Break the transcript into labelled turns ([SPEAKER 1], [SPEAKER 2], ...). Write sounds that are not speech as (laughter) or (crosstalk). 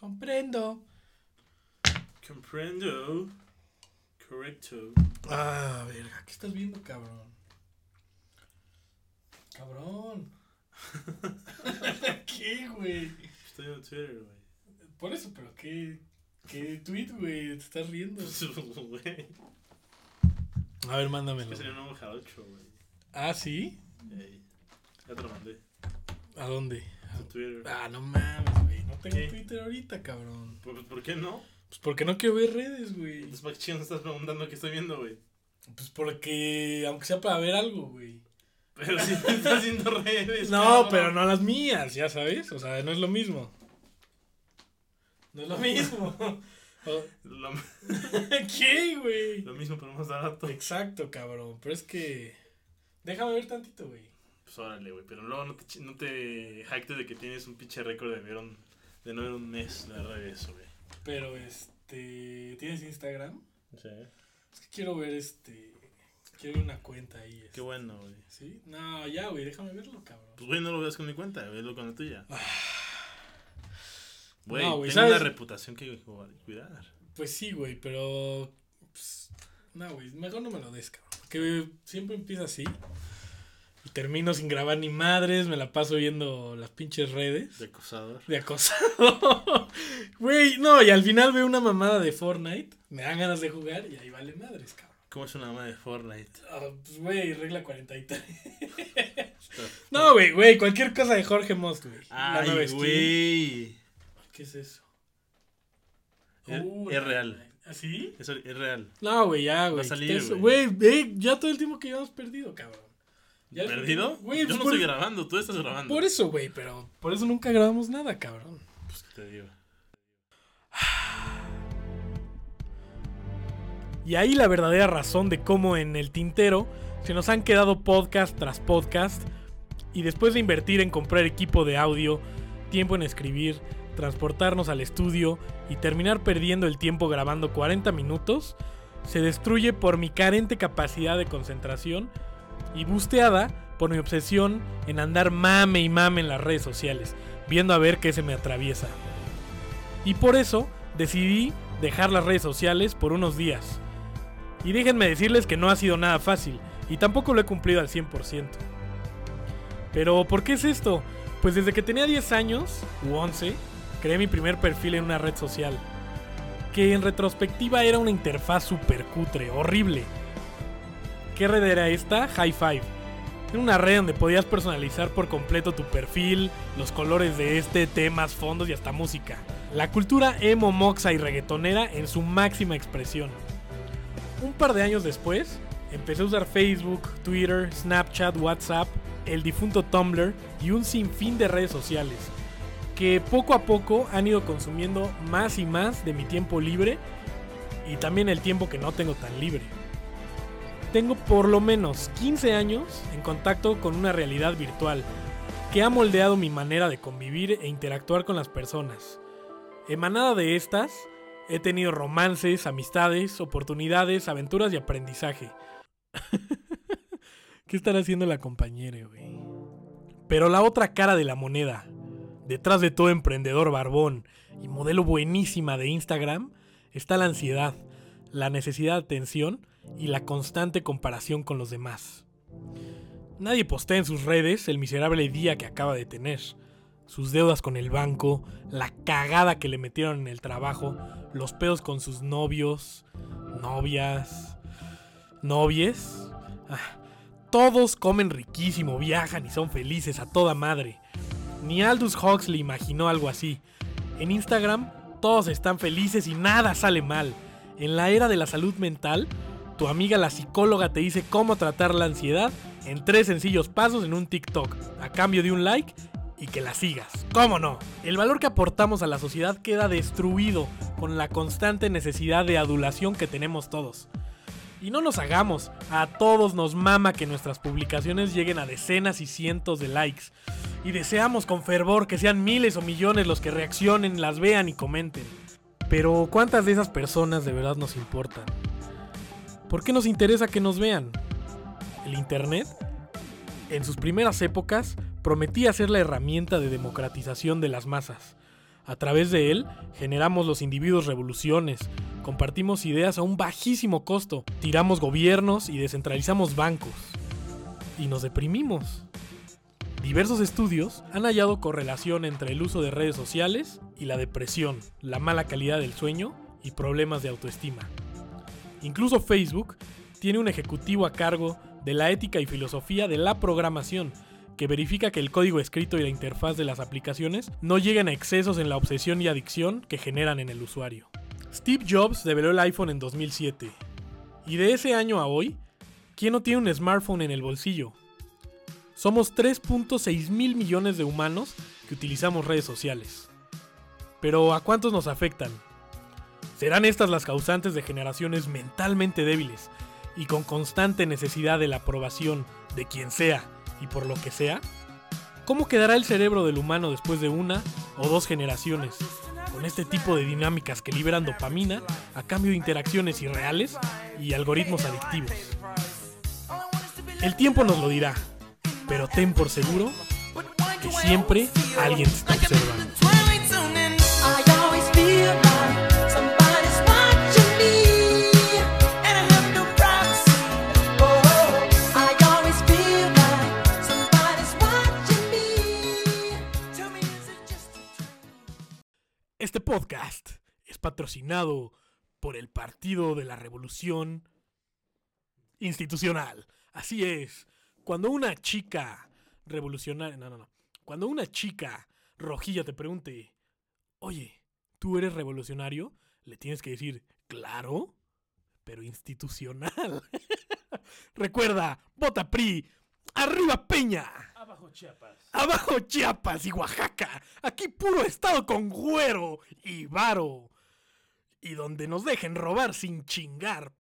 [SPEAKER 1] Comprendo.
[SPEAKER 2] Comprendo. Correcto.
[SPEAKER 1] Ah, verga, ¿qué estás viendo, cabrón? Cabrón. (laughs) ¿Qué, güey?
[SPEAKER 2] Estoy en Twitter, güey.
[SPEAKER 1] Por eso, pero ¿qué, qué tweet, güey? Te estás riendo. (laughs) A ver, mándamelo.
[SPEAKER 2] Que sería un nuevo jarocho, güey.
[SPEAKER 1] Ah, ¿sí?
[SPEAKER 2] Ey. Ya te lo mandé.
[SPEAKER 1] ¿A dónde?
[SPEAKER 2] En Twitter.
[SPEAKER 1] Ah, no mames, güey. Tengo
[SPEAKER 2] ¿Qué?
[SPEAKER 1] Twitter ahorita, cabrón.
[SPEAKER 2] ¿Por, por qué no?
[SPEAKER 1] Pues porque no quiero ver redes, güey.
[SPEAKER 2] Entonces, ¿para qué estás preguntando qué estoy viendo, güey?
[SPEAKER 1] Pues porque, aunque sea para ver algo, güey.
[SPEAKER 2] Pero si te estás haciendo (laughs) redes.
[SPEAKER 1] No,
[SPEAKER 2] cabrón.
[SPEAKER 1] pero no las mías, ya sabes. O sea, no es lo mismo. No es lo mismo. (laughs)
[SPEAKER 2] Lo, (laughs)
[SPEAKER 1] ¿Qué, güey?
[SPEAKER 2] lo mismo, pero más barato.
[SPEAKER 1] Exacto, cabrón. Pero es que. Déjame ver tantito, güey.
[SPEAKER 2] Pues órale, güey. Pero luego no te, no te jactes de que tienes un pinche récord de ver un, de no ver un mes de redes, güey.
[SPEAKER 1] Pero este. ¿Tienes Instagram?
[SPEAKER 2] Sí.
[SPEAKER 1] Es que quiero ver este. Quiero ver una cuenta ahí. este.
[SPEAKER 2] Qué bueno, güey.
[SPEAKER 1] ¿Sí? No, ya, güey, déjame verlo, cabrón.
[SPEAKER 2] Pues, güey, no lo veas con mi cuenta, velo con la tuya. Güey,
[SPEAKER 1] No,
[SPEAKER 2] tengo una reputación que cuidar.
[SPEAKER 1] Pues sí, güey, pero. pues, no, güey, mejor no me lo des, cabrón. Porque siempre empieza así. Y termino sin grabar ni madres, me la paso viendo las pinches redes.
[SPEAKER 2] De acosador.
[SPEAKER 1] De acosado. (laughs) Güey, no, y al final veo una mamada de Fortnite. Me dan ganas de jugar y ahí vale madres, cabrón.
[SPEAKER 2] ¿Cómo es una mamá de Fortnite?
[SPEAKER 1] Ah, pues, güey, regla 43.
[SPEAKER 2] Está- (laughs)
[SPEAKER 1] No, güey, güey, cualquier cosa de Jorge Most, güey.
[SPEAKER 2] Ay, güey.
[SPEAKER 1] ¿Qué es eso?
[SPEAKER 2] Es,
[SPEAKER 1] Uh,
[SPEAKER 2] es
[SPEAKER 1] la-
[SPEAKER 2] real.
[SPEAKER 1] ¿Así?
[SPEAKER 2] Eso es real.
[SPEAKER 1] No, güey, ya, güey.
[SPEAKER 2] Va a salir, güey.
[SPEAKER 1] Ya todo el tiempo que llevamos perdido, cabrón. Ya-
[SPEAKER 2] ¿Perdido? Yo
[SPEAKER 1] pues
[SPEAKER 2] no
[SPEAKER 1] por,
[SPEAKER 2] estoy grabando, tú estás grabando.
[SPEAKER 1] por eso, güey, pero por eso nunca grabamos nada, cabrón.
[SPEAKER 2] Pues que te digo.
[SPEAKER 1] Y ahí la verdadera razón de cómo en el tintero se nos han quedado podcast tras podcast y después de invertir en comprar equipo de audio, tiempo en escribir, transportarnos al estudio y terminar perdiendo el tiempo grabando 40 minutos, se destruye por mi carente capacidad de concentración y busteada por mi obsesión en andar mame y mame en las redes sociales, viendo a ver qué se me atraviesa. Y por eso decidí dejar las redes sociales por unos días. Y déjenme decirles que no ha sido nada fácil, y tampoco lo he cumplido al 100%. Pero, ¿por qué es esto? Pues desde que tenía 10 años, u 11, creé mi primer perfil en una red social. Que en retrospectiva era una interfaz super cutre, horrible. ¿Qué red era esta? High Five. Era una red donde podías personalizar por completo tu perfil, los colores de este, temas, fondos y hasta música. La cultura emo, moxa y reggaetonera en su máxima expresión. Un par de años después, empecé a usar Facebook, Twitter, Snapchat, WhatsApp, el difunto Tumblr y un sinfín de redes sociales, que poco a poco han ido consumiendo más y más de mi tiempo libre y también el tiempo que no tengo tan libre. Tengo por lo menos 15 años en contacto con una realidad virtual que ha moldeado mi manera de convivir e interactuar con las personas. Emanada de estas, he tenido romances, amistades, oportunidades, aventuras y aprendizaje. (laughs) ¿Qué estará haciendo la compañera, güey? Pero la otra cara de la moneda, detrás de todo emprendedor barbón y modelo buenísima de Instagram, está la ansiedad, la necesidad de atención y la constante comparación con los demás. Nadie postea en sus redes el miserable día que acaba de tener, sus deudas con el banco, la cagada que le metieron en el trabajo, los pedos con sus novios, novias, novies. Ah, todos comen riquísimo, viajan y son felices a toda madre. Ni Aldous Huxley imaginó algo así. En Instagram todos están felices y nada sale mal. En la era de la salud mental, tu amiga la psicóloga te dice cómo tratar la ansiedad en tres sencillos pasos en un TikTok, a cambio de un like y que la sigas. ¿Cómo no? El valor que aportamos a la sociedad queda destruido con la constante necesidad de adulación que tenemos todos. Y no nos hagamos, a todos nos mama que nuestras publicaciones lleguen a decenas y cientos de likes. Y deseamos con fervor que sean miles o millones los que reaccionen, las vean y comenten. Pero ¿cuántas de esas personas de verdad nos importan? ¿Por qué nos interesa que nos vean? El Internet, en sus primeras épocas, prometía ser la herramienta de democratización de las masas. A través de él, generamos los individuos revoluciones, compartimos ideas a un bajísimo costo, tiramos gobiernos y descentralizamos bancos. Y nos deprimimos. Diversos estudios han hallado correlación entre el uso de redes sociales y la depresión, la mala calidad del sueño y problemas de autoestima. Incluso Facebook tiene un ejecutivo a cargo de la ética y filosofía de la programación, que verifica que el código escrito y la interfaz de las aplicaciones no lleguen a excesos en la obsesión y adicción que generan en el usuario. Steve Jobs develó el iPhone en 2007. Y de ese año a hoy, ¿quién no tiene un smartphone en el bolsillo? Somos 3.6 mil millones de humanos que utilizamos redes sociales. Pero ¿a cuántos nos afectan? ¿Serán estas las causantes de generaciones mentalmente débiles y con constante necesidad de la aprobación de quien sea y por lo que sea? ¿Cómo quedará el cerebro del humano después de una o dos generaciones con este tipo de dinámicas que liberan dopamina a cambio de interacciones irreales y algoritmos adictivos? El tiempo nos lo dirá, pero ten por seguro que siempre alguien te está observando. Este podcast es patrocinado por el Partido de la Revolución Institucional. Así es. Cuando una chica revolucionaria. No, no, no. Cuando una chica rojilla te pregunte, oye, ¿tú eres revolucionario? Le tienes que decir, claro, pero institucional. (laughs) Recuerda, vota PRI. ¡Arriba Peña!
[SPEAKER 2] Abajo Chiapas.
[SPEAKER 1] Abajo Chiapas y Oaxaca. Aquí puro estado con güero y varo. Y donde nos dejen robar sin chingar.